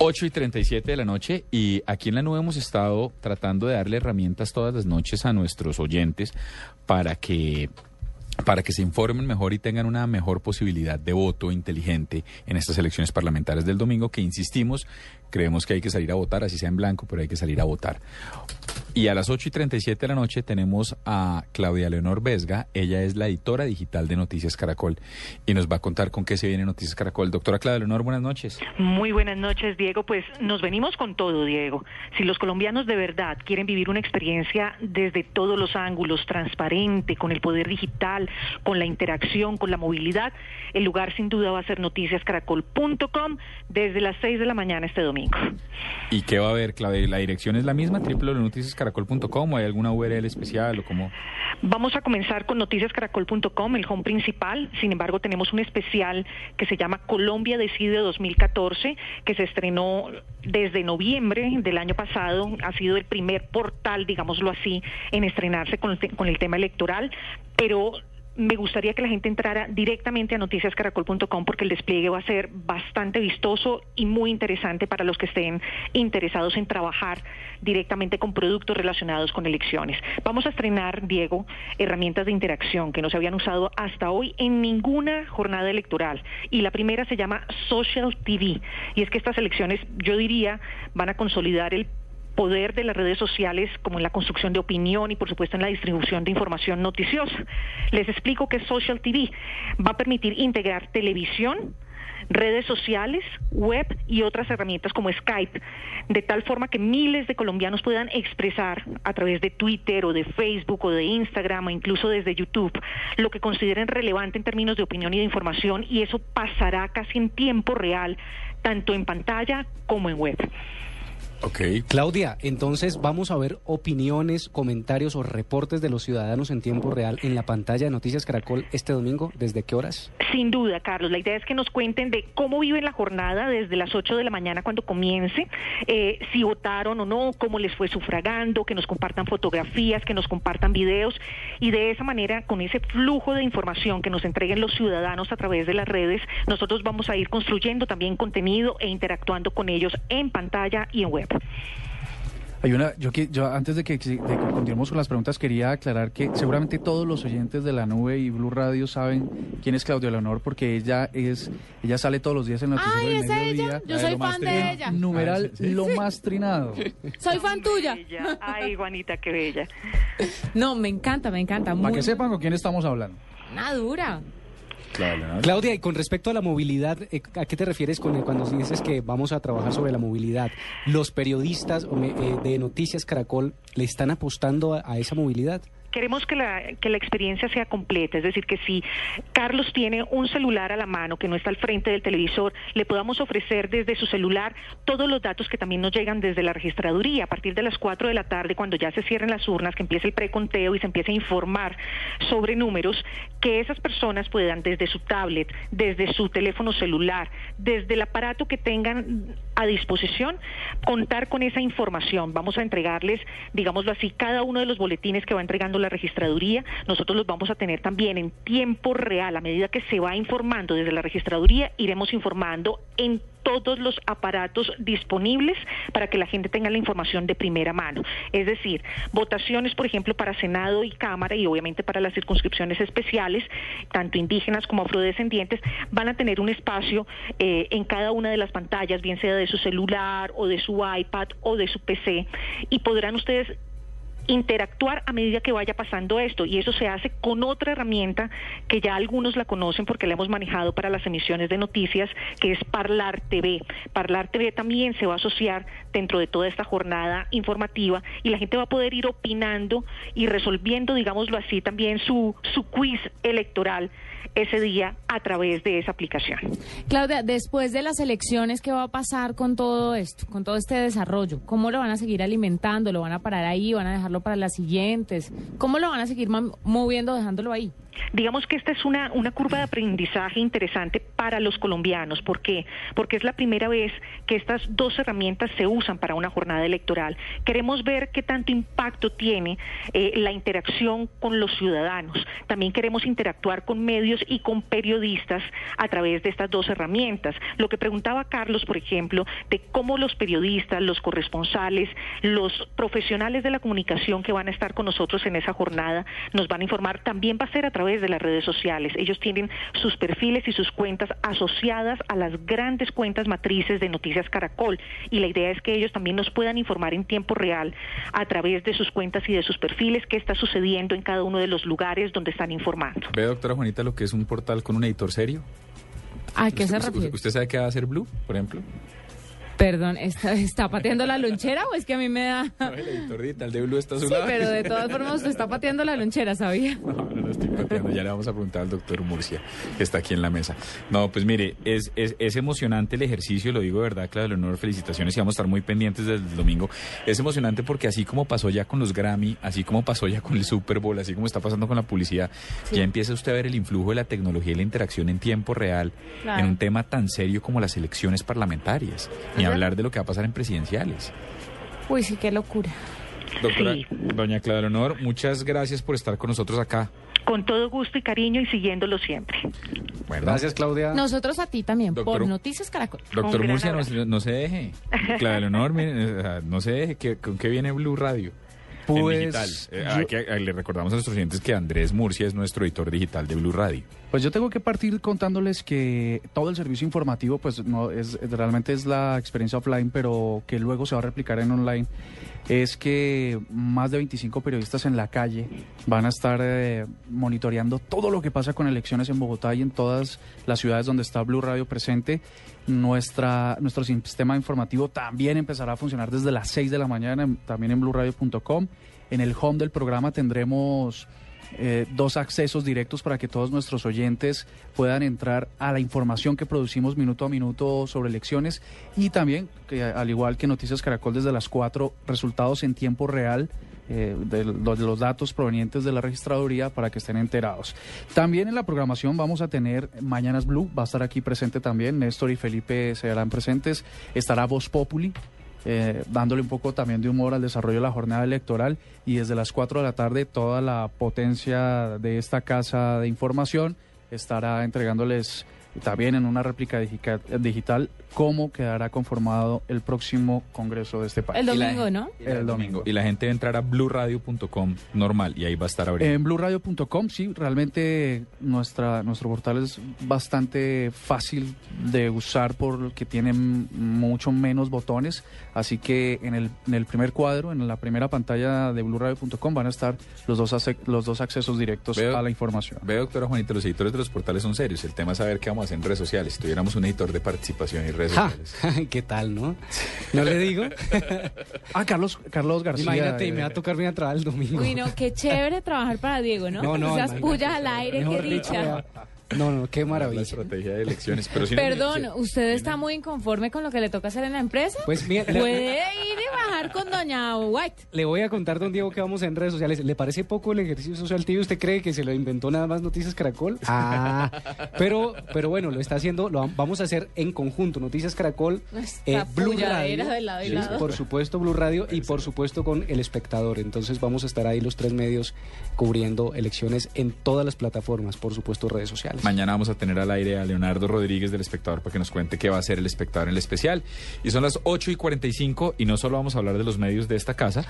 8 y 37 de la noche y aquí en la nube hemos estado tratando de darle herramientas todas las noches a nuestros oyentes para que para que se informen mejor y tengan una mejor posibilidad de voto inteligente en estas elecciones parlamentarias del domingo, que insistimos, creemos que hay que salir a votar, así sea en blanco, pero hay que salir a votar. Y a las 8 y 37 de la noche tenemos a Claudia Leonor Vesga, ella es la editora digital de Noticias Caracol y nos va a contar con qué se viene Noticias Caracol. Doctora Claudia Leonor, buenas noches. Muy buenas noches, Diego. Pues nos venimos con todo, Diego. Si los colombianos de verdad quieren vivir una experiencia desde todos los ángulos, transparente, con el poder digital, con la interacción, con la movilidad, el lugar sin duda va a ser noticiascaracol.com desde las 6 de la mañana este domingo. ¿Y qué va a haber, Claudia? ¿La dirección es la misma, www.noticiascaracol.com o hay alguna URL especial o cómo? Vamos a comenzar con noticiascaracol.com, el home principal. Sin embargo, tenemos un especial que se llama Colombia Decide 2014, que se estrenó desde noviembre del año pasado. Ha sido el primer portal, digámoslo así, en estrenarse con el, con el tema electoral. Pero me gustaría que la gente entrara directamente a noticiascaracol.com porque el despliegue va a ser bastante vistoso y muy interesante para los que estén interesados en trabajar directamente con productos relacionados con elecciones. Vamos a estrenar, Diego, herramientas de interacción que no se habían usado hasta hoy en ninguna jornada electoral. Y la primera se llama Social TV. Y es que estas elecciones, yo diría, van a consolidar el poder de las redes sociales como en la construcción de opinión y por supuesto en la distribución de información noticiosa. Les explico que Social TV va a permitir integrar televisión, redes sociales, web y otras herramientas como Skype, de tal forma que miles de colombianos puedan expresar a través de Twitter o de Facebook o de Instagram o incluso desde YouTube lo que consideren relevante en términos de opinión y de información y eso pasará casi en tiempo real, tanto en pantalla como en web. Ok. Claudia, entonces vamos a ver opiniones, comentarios o reportes de los ciudadanos en tiempo real en la pantalla de Noticias Caracol este domingo. ¿Desde qué horas? Sin duda, Carlos. La idea es que nos cuenten de cómo viven la jornada desde las 8 de la mañana cuando comience, eh, si votaron o no, cómo les fue sufragando, que nos compartan fotografías, que nos compartan videos y de esa manera, con ese flujo de información que nos entreguen los ciudadanos a través de las redes, nosotros vamos a ir construyendo también contenido e interactuando con ellos en pantalla y en web. Hay una, yo, que- yo antes de que, de que continuemos con las preguntas quería aclarar que seguramente todos los oyentes de la nube y Blue Radio saben quién es Claudia Leonor porque ella es, ella sale todos los días en Noticiero Ay, del ¿es ella? Mediodía. Yo soy fan de ella. Numeral lo más trinado. Soy fan tuya. Ay, Juanita, qué bella. No, me encanta, me encanta. Para Muy que sepan con quién estamos hablando. Una dura. Claudia y con respecto a la movilidad, eh, ¿a qué te refieres con, cuando dices que vamos a trabajar sobre la movilidad? ¿Los periodistas eh, de Noticias Caracol le están apostando a esa movilidad? Queremos que la, que la experiencia sea completa, es decir, que si Carlos tiene un celular a la mano que no está al frente del televisor, le podamos ofrecer desde su celular todos los datos que también nos llegan desde la registraduría. A partir de las 4 de la tarde, cuando ya se cierren las urnas, que empiece el preconteo y se empiece a informar sobre números, que esas personas puedan desde su tablet, desde su teléfono celular, desde el aparato que tengan a disposición, contar con esa información. Vamos a entregarles, digámoslo así, cada uno de los boletines que va entregando la registraduría, nosotros los vamos a tener también en tiempo real, a medida que se va informando desde la registraduría, iremos informando en todos los aparatos disponibles para que la gente tenga la información de primera mano. Es decir, votaciones, por ejemplo, para Senado y Cámara y obviamente para las circunscripciones especiales, tanto indígenas como afrodescendientes, van a tener un espacio eh, en cada una de las pantallas, bien sea de su celular o de su iPad o de su PC, y podrán ustedes interactuar a medida que vaya pasando esto y eso se hace con otra herramienta que ya algunos la conocen porque la hemos manejado para las emisiones de noticias que es Parlar TV. Parlar TV también se va a asociar dentro de toda esta jornada informativa y la gente va a poder ir opinando y resolviendo, digámoslo así, también su, su quiz electoral ese día a través de esa aplicación. Claudia, después de las elecciones, ¿qué va a pasar con todo esto, con todo este desarrollo? ¿Cómo lo van a seguir alimentando? ¿Lo van a parar ahí? ¿Van a dejarlo para las siguientes? ¿Cómo lo van a seguir moviendo, dejándolo ahí? Digamos que esta es una, una curva de aprendizaje interesante para los colombianos. ¿Por qué? Porque es la primera vez que estas dos herramientas se usan para una jornada electoral. Queremos ver qué tanto impacto tiene eh, la interacción con los ciudadanos. También queremos interactuar con medios y con periodistas a través de estas dos herramientas. Lo que preguntaba Carlos, por ejemplo, de cómo los periodistas, los corresponsales, los profesionales de la comunicación que van a estar con nosotros en esa jornada nos van a informar, también va a ser a través de las redes sociales. Ellos tienen sus perfiles y sus cuentas asociadas a las grandes cuentas matrices de Noticias Caracol y la idea es que ellos también nos puedan informar en tiempo real a través de sus cuentas y de sus perfiles qué está sucediendo en cada uno de los lugares donde están informando. ¿Ve, doctora Juanita, lo que es un portal con un editor serio? ¿A qué se ¿Usted, refiere? usted sabe qué va a hacer Blue, por ejemplo? Perdón, ¿está, ¿está pateando la lonchera o es que a mí me da...? No, el editor digital de Blue está a su Sí, lado. pero de todas formas usted está pateando la lonchera, ¿sabía? No, no, no estoy pateando. Ya le vamos a preguntar al doctor Murcia, que está aquí en la mesa. No, pues mire, es, es, es emocionante el ejercicio, lo digo de verdad, Claudia Leonor, felicitaciones y vamos a estar muy pendientes desde el domingo. Es emocionante porque así como pasó ya con los Grammy, así como pasó ya con el Super Bowl, así como está pasando con la publicidad, Sí. ya empieza usted a ver el influjo de la tecnología y la interacción en tiempo real Claro. en un tema tan serio como las elecciones parlamentarias, ni. Hablar de lo que va a pasar en presidenciales. Uy, sí, qué locura. Doctora, Sí. doña Claudia Leonor, muchas gracias por estar con nosotros acá. Con todo gusto y cariño y siguiéndolo siempre. Bueno, Gracias, Claudia. Nosotros a ti también, Doctor- por Noticias Caracol. Doctor Murcia, no, no se deje. Claudia Leonor, mire, eh, ah, no se deje. ¿Qué- ¿Con qué viene Blue Radio? en Pues, digital. Eh, yo- hay que- eh, le recordamos a nuestros oyentes que Andrés Murcia es nuestro editor digital de Blue Radio. Pues yo tengo que partir contándoles que todo el servicio informativo, pues no es realmente es la experiencia offline, pero que luego se va a replicar en online. Es que más de 25 periodistas en la calle van a estar eh, monitoreando todo lo que pasa con elecciones en Bogotá y en todas las ciudades donde está Blue Radio presente. Nuestra, nuestro sistema informativo también empezará a funcionar desde las 6 de la mañana, también en blueradio.com. En el home del programa tendremos eh, dos accesos directos para que todos nuestros oyentes puedan entrar a la información que producimos minuto a minuto sobre elecciones y también, que, al igual que Noticias Caracol desde las 4, resultados en tiempo real eh, de, lo- de los datos provenientes de la registraduría para que estén enterados. También en la programación vamos a tener Mañanas Blue, va a estar aquí presente también, Néstor y Felipe serán presentes, estará Voz Populi, eh, dándole un poco también de humor al desarrollo de la jornada electoral y desde las 4 de la tarde toda la potencia de esta casa de información estará entregándoles también en una réplica digital, digital cómo quedará conformado el próximo Congreso de este país. El la- domingo, ¿no? El domingo. Y la gente debe entrar a blueradio.com normal y ahí va a estar abriendo. En blueradio.com, sí, realmente nuestra, nuestro portal es bastante fácil de usar porque tiene mucho menos botones, así que en el, en el primer cuadro, en la primera pantalla de blueradio.com van a estar los dos, los dos accesos directos Veo- a la información. Ve, doctora Juanita, los editores de los portales son serios. El tema es saber qué vamos a en redes sociales. Si tuviéramos un editor de participación y redes Ja, sociales. ¿Qué tal, no? ¿No le digo? Ah, Carlos, Carlos García. Imagínate, eh, me va a tocar bien atrás el domingo. Uy, no, qué chévere trabajar para Diego, ¿no? No, no, Esas pullas al aire, qué dicho, dicha. No, no, qué La maravilla. estrategia de elecciones. Pero si no- Perdón, si- ¿usted está muy inconforme con lo que le toca hacer en la empresa? Pues mira, Puede con doña White. le voy a contar, don Diego, que vamos en redes sociales. ¿Le parece poco el ejercicio social tibio? ¿Usted cree que se lo inventó nada más Noticias Caracol? Ah, pero, pero bueno, lo está haciendo, lo vam- vamos a hacer en conjunto. Noticias Caracol, eh, Blue Radio. de lado y Sí, lado. Por supuesto, Blue Radio y por supuesto con El Espectador. Entonces vamos a estar ahí los tres medios cubriendo elecciones en todas las plataformas, por supuesto, redes sociales. Mañana vamos a tener al aire a Leonardo Rodríguez del Espectador para que nos cuente qué va a hacer el Espectador en el especial. Y son las 8 y 45 y no solo vamos a hablar de los medios de esta casa,